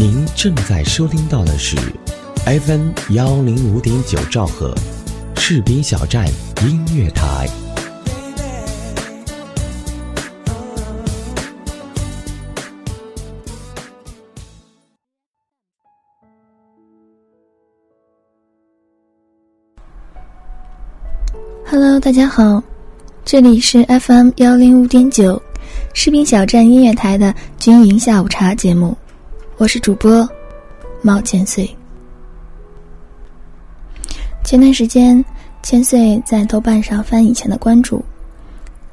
您正在收听到的是 FM 幺零五点九兆赫，士兵小站音乐台。Hello，大家好，这里是 FM 幺零五点九，士兵小站音乐台的军营下午茶节目，我是主播猫千岁。前段时间，千岁在豆瓣上翻以前的关注，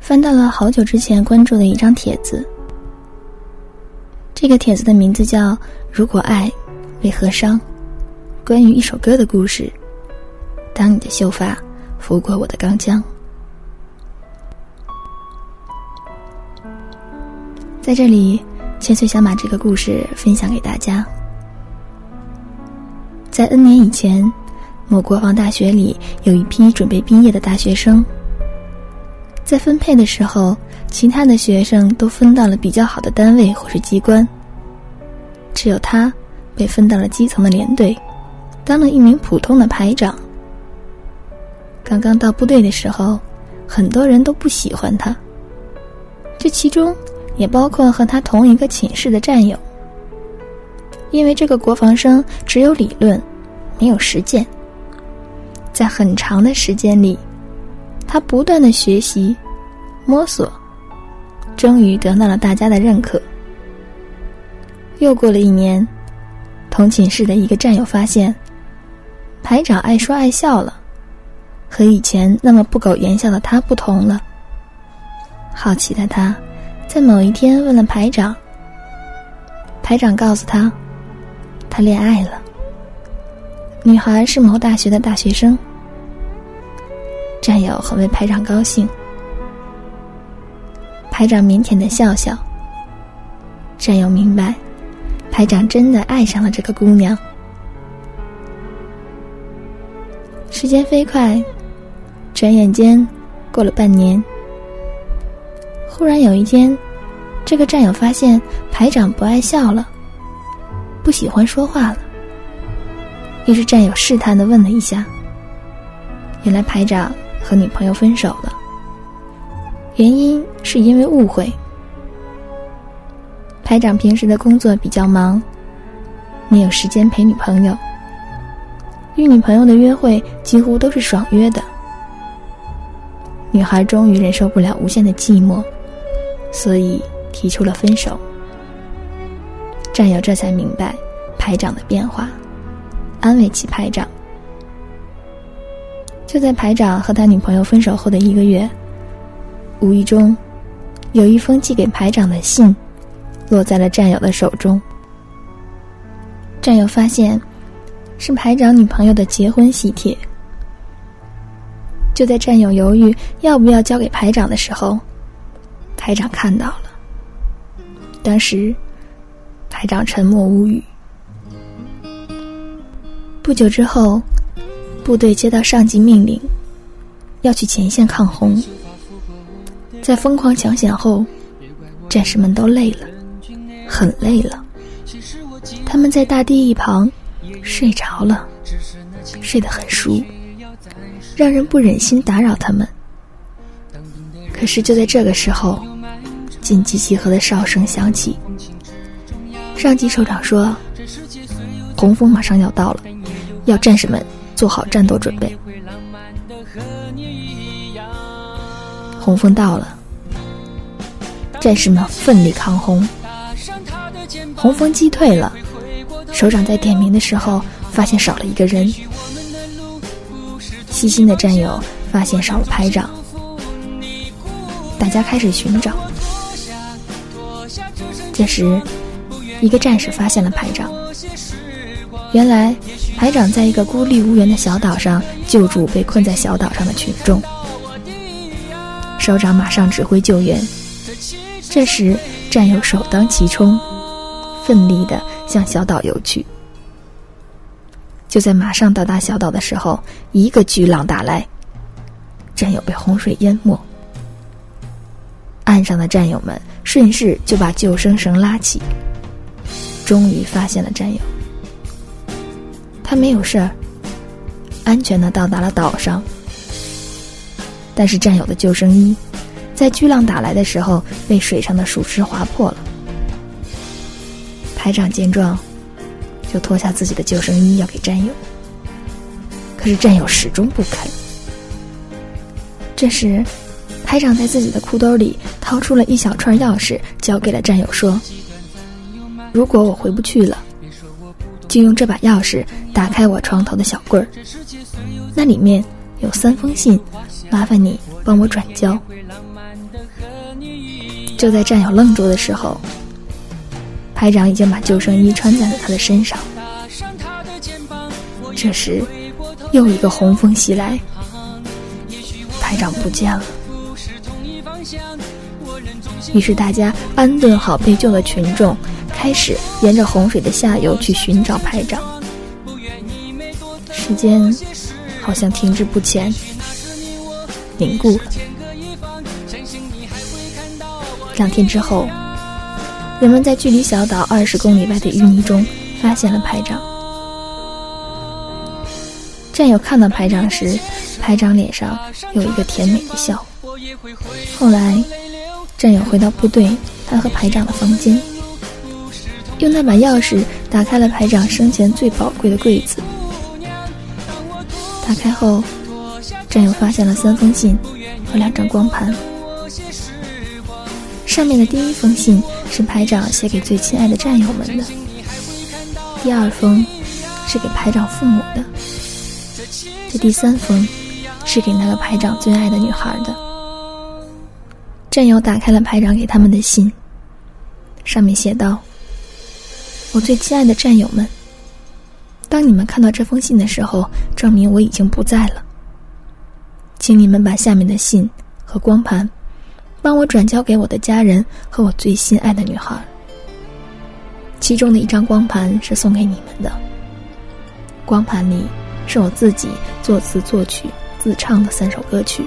翻到了好久之前关注的一张帖子。这个帖子的名字叫《如果爱，为何伤》，关于一首歌的故事。当你的秀发。拂过我的钢枪，在这里，千岁想把这个故事分享给大家。在 N 年以前，某国防大学里有一批准备毕业的大学生，在分配的时候，其他的学生都分到了比较好的单位或是机关，只有他被分到了基层的连队，当了一名普通的排长。刚刚到部队的时候，很多人都不喜欢他。这其中也包括和他同一个寝室的战友，因为这个国防生只有理论，没有实践。在很长的时间里，他不断的学习、摸索，终于得到了大家的认可。又过了一年，同寝室的一个战友发现，排长爱说爱笑了。和以前那么不苟言笑的他不同了。好奇的他，在某一天问了排长。排长告诉他，他恋爱了。女孩是某大学的大学生。战友很为排长高兴。排长腼腆的笑笑。战友明白，排长真的爱上了这个姑娘。时间飞快。转眼间，过了半年。忽然有一天，这个战友发现排长不爱笑了，不喜欢说话了。于是战友试探的问了一下，原来排长和女朋友分手了，原因是因为误会。排长平时的工作比较忙，没有时间陪女朋友，与女朋友的约会几乎都是爽约的。女孩终于忍受不了无限的寂寞，所以提出了分手。战友这才明白排长的变化，安慰起排长。就在排长和他女朋友分手后的一个月，无意中，有一封寄给排长的信，落在了战友的手中。战友发现，是排长女朋友的结婚喜帖。就在战友犹豫要不要交给排长的时候，排长看到了。当时，排长沉默无语。不久之后，部队接到上级命令，要去前线抗洪。在疯狂抢险后，战士们都累了，很累了。他们在大堤一旁睡着了，睡得很熟。让人不忍心打扰他们。可是就在这个时候，紧急集合的哨声响起。上级首长说：“洪峰马上要到了，要战士们做好战斗准备。”洪峰到了，战士们奋力抗洪。洪峰击退了，首长在点名的时候发现少了一个人。细心的战友发现少了排长，大家开始寻找。这时，一个战士发现了排长。原来，排长在一个孤立无援的小岛上救助被困在小岛上的群众。首长马上指挥救援。这时，战友首当其冲，奋力地向小岛游去。就在马上到达小岛的时候，一个巨浪打来，战友被洪水淹没。岸上的战友们顺势就把救生绳拉起，终于发现了战友。他没有事儿，安全的到达了岛上。但是战友的救生衣，在巨浪打来的时候被水上的树枝划破了。排长见状，就脱下自己的救生衣要给战友，可是战友始终不肯。这时，排长在自己的裤兜里掏出了一小串钥匙，交给了战友，说：“如果我回不去了，就用这把钥匙打开我床头的小柜儿，那里面有三封信，麻烦你帮我转交。”就在战友愣住的时候，排长已经把救生衣穿在了他的身上。这时，又一个洪风袭来。排长不见了，于是大家安顿好被救的群众，开始沿着洪水的下游去寻找排长。时间好像停滞不前，凝固了。两天之后，人们在距离小岛二十公里外的淤泥中发现了排长。战友看到排长时。排长脸上有一个甜美的笑。后来，战友回到部队，他和排长的房间，用那把钥匙打开了排长生前最宝贵的柜子。打开后，战友发现了三封信和两张光盘。上面的第一封信是排长写给最亲爱的战友们的，第二封是给排长父母的，这第三封。是给那个排长最爱的女孩的。战友打开了排长给他们的信，上面写道：“我最亲爱的战友们，当你们看到这封信的时候，证明我已经不在了。请你们把下面的信和光盘，帮我转交给我的家人和我最心爱的女孩。其中的一张光盘是送给你们的，光盘里是我自己作词作曲。”自唱的三首歌曲。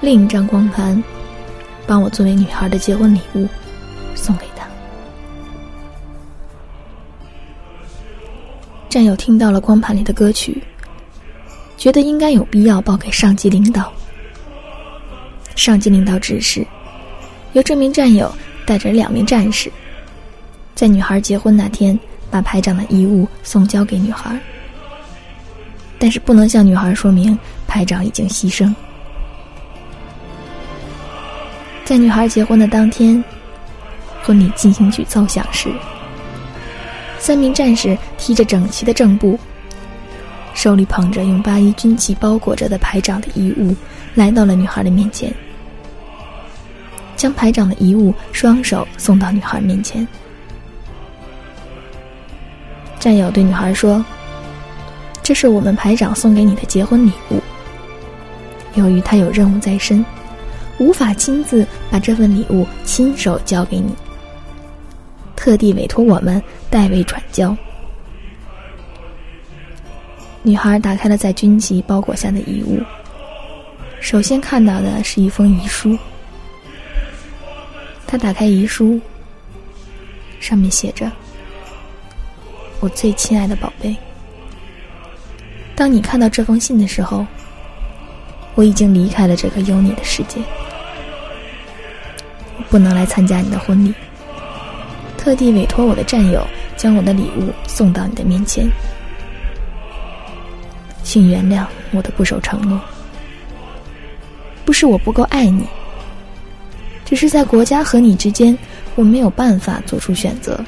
另一张光盘，帮我作为女孩的结婚礼物，送给她。战友听到了光盘里的歌曲，觉得应该有必要报给上级领导。上级领导指示，由这名战友带着两名战士，在女孩结婚那天，把排长的遗物送交给女孩。但是不能向女孩说明排长已经牺牲。在女孩结婚的当天，婚礼进行曲奏响时，三名战士提着整齐的正步，手里捧着用八一军旗包裹着的排长的遗物，来到了女孩的面前，将排长的遗物双手送到女孩面前。战友对女孩说。这是我们排长送给你的结婚礼物。由于他有任务在身，无法亲自把这份礼物亲手交给你，特地委托我们代为转交。女孩打开了在军旗包裹下的遗物，首先看到的是一封遗书。她打开遗书，上面写着：“我最亲爱的宝贝。”当你看到这封信的时候，我已经离开了这个有你的世界，不能来参加你的婚礼。特地委托我的战友将我的礼物送到你的面前，请原谅我的不守承诺。不是我不够爱你，只是在国家和你之间，我没有办法做出选择。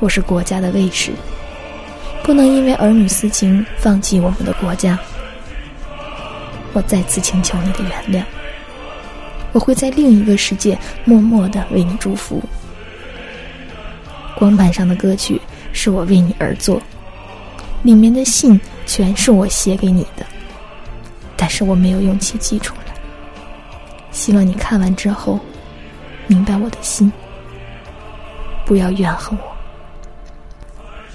我是国家的卫士。不能因为儿女私情放弃我们的国家。我再次请求你的原谅。我会在另一个世界默默的为你祝福。光盘上的歌曲是我为你而作，里面的信全是我写给你的，但是我没有勇气寄出来。希望你看完之后，明白我的心，不要怨恨我。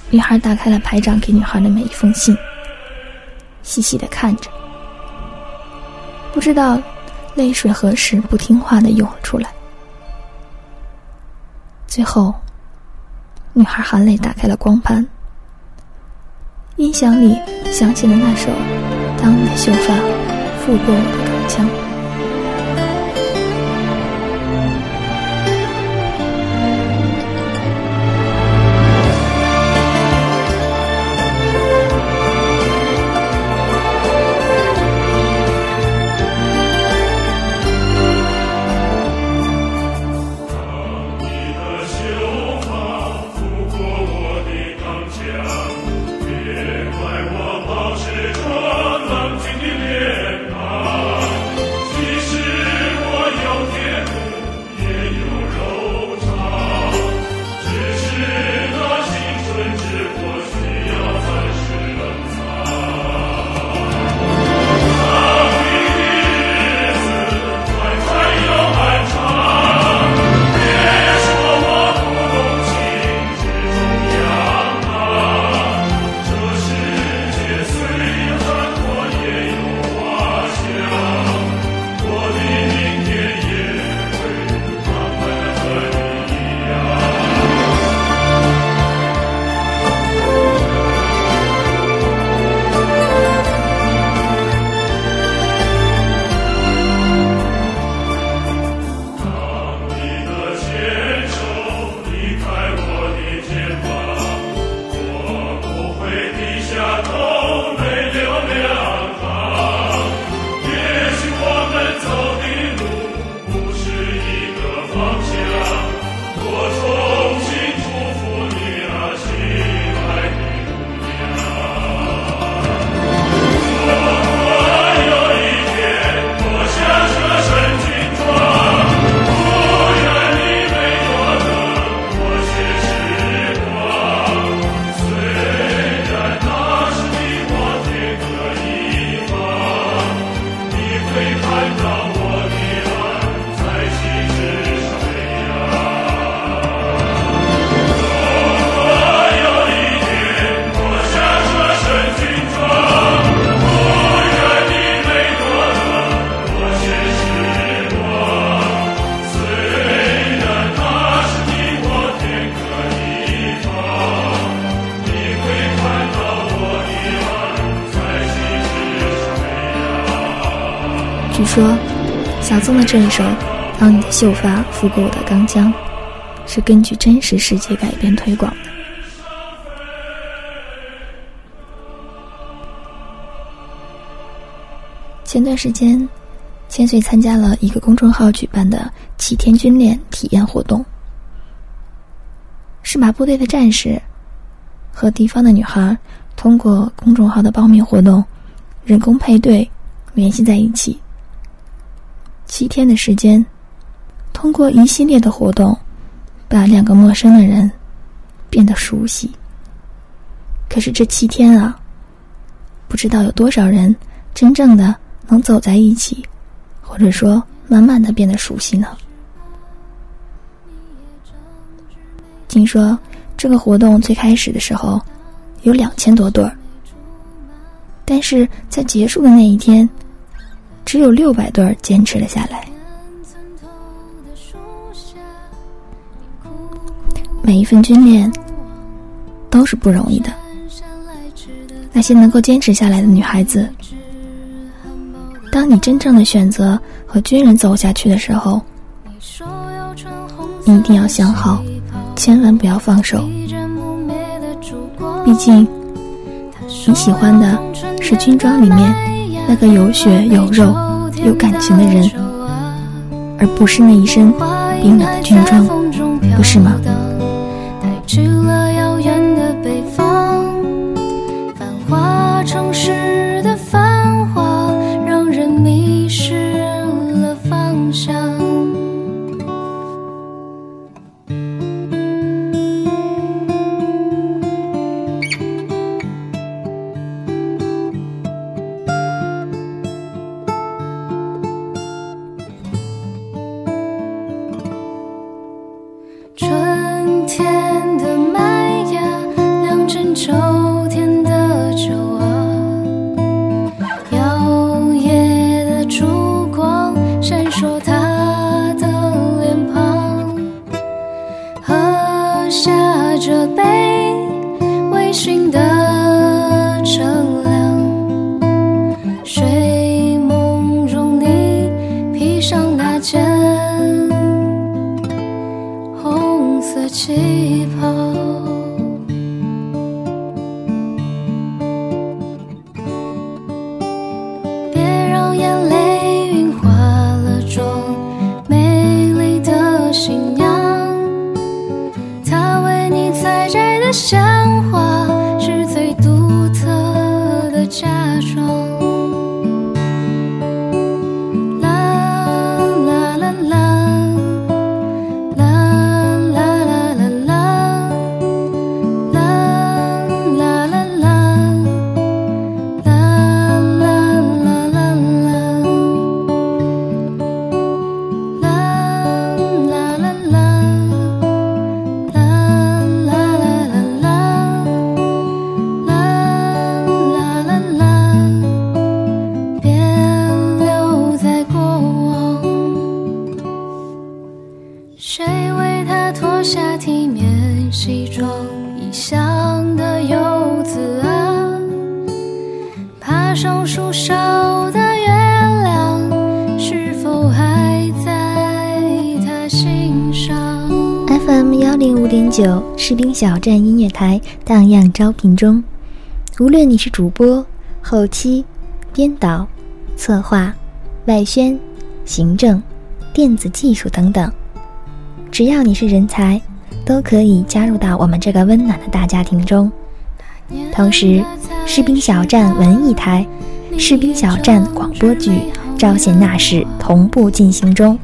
女孩打开了排长给女孩的每一封信，细细的看着，不知道泪水何时不听话的涌了出来。最后，女孩含泪打开了光盘，音响里响起了那首《当你的秀发拂过我的钢枪》。说，小宗的这一首《当你的秀发拂过我的钢枪》，是根据真实事件改编推广的。前段时间，千岁参加了一个公众号举办的七天军练体验活动，是把部队的战士和敌方的女孩通过公众号的报名活动，人工配对联系在一起。七天的时间，通过一系列的活动，把两个陌生的人变得熟悉。可是这七天啊，不知道有多少人真正的能走在一起，或者说慢慢的变得熟悉呢？听说这个活动最开始的时候有两千多对儿，但是在结束的那一天。只有六百对坚持了下来。每一份军恋都是不容易的。那些能够坚持下来的女孩子，当你真正的选择和军人走下去的时候，你一定要想好，千万不要放手。毕竟，你喜欢的是军装里面。那个有血有肉有感情的人，而不是那一身冰冷的军装，不是吗？下着悲微醺的九士兵小站音乐台荡漾招聘中，无论你是主播、后期、编导、策划、外宣、行政、电子技术等等，只要你是人才，都可以加入到我们这个温暖的大家庭中。同时，士兵小站文艺台、士兵小站广播剧《招贤纳士》同步进行中。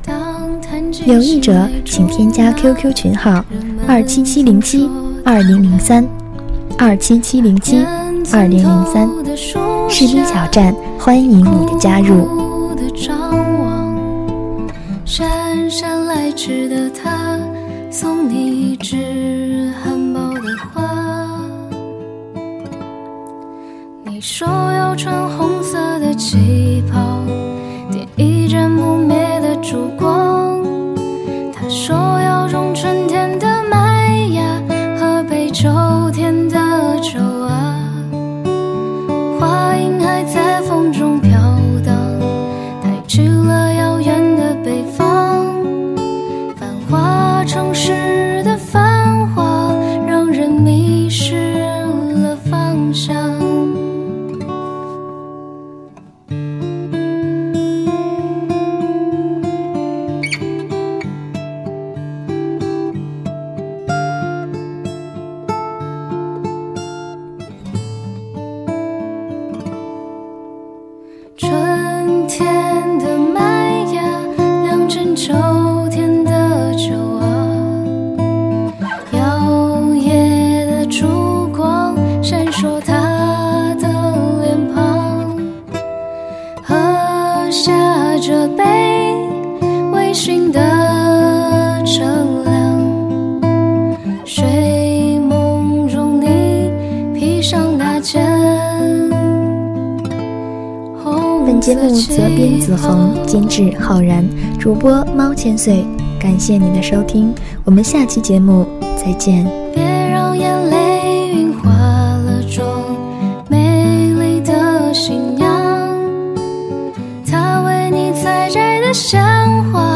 有意者请添加 QQ 群号二七七零七二零零三二七七零七二零零三，士兵小站欢迎你的加入。的张望，姗姗来迟的他，送你一枝含苞的花。你说要穿红色的旗袍，点一盏不灭的烛光。他说要种春天的春天。目责编子恒，监制浩然，主播猫千岁。感谢您的收听，我们下期节目再见。别让眼泪晕花了妆，美丽的新娘，她为你采摘的鲜花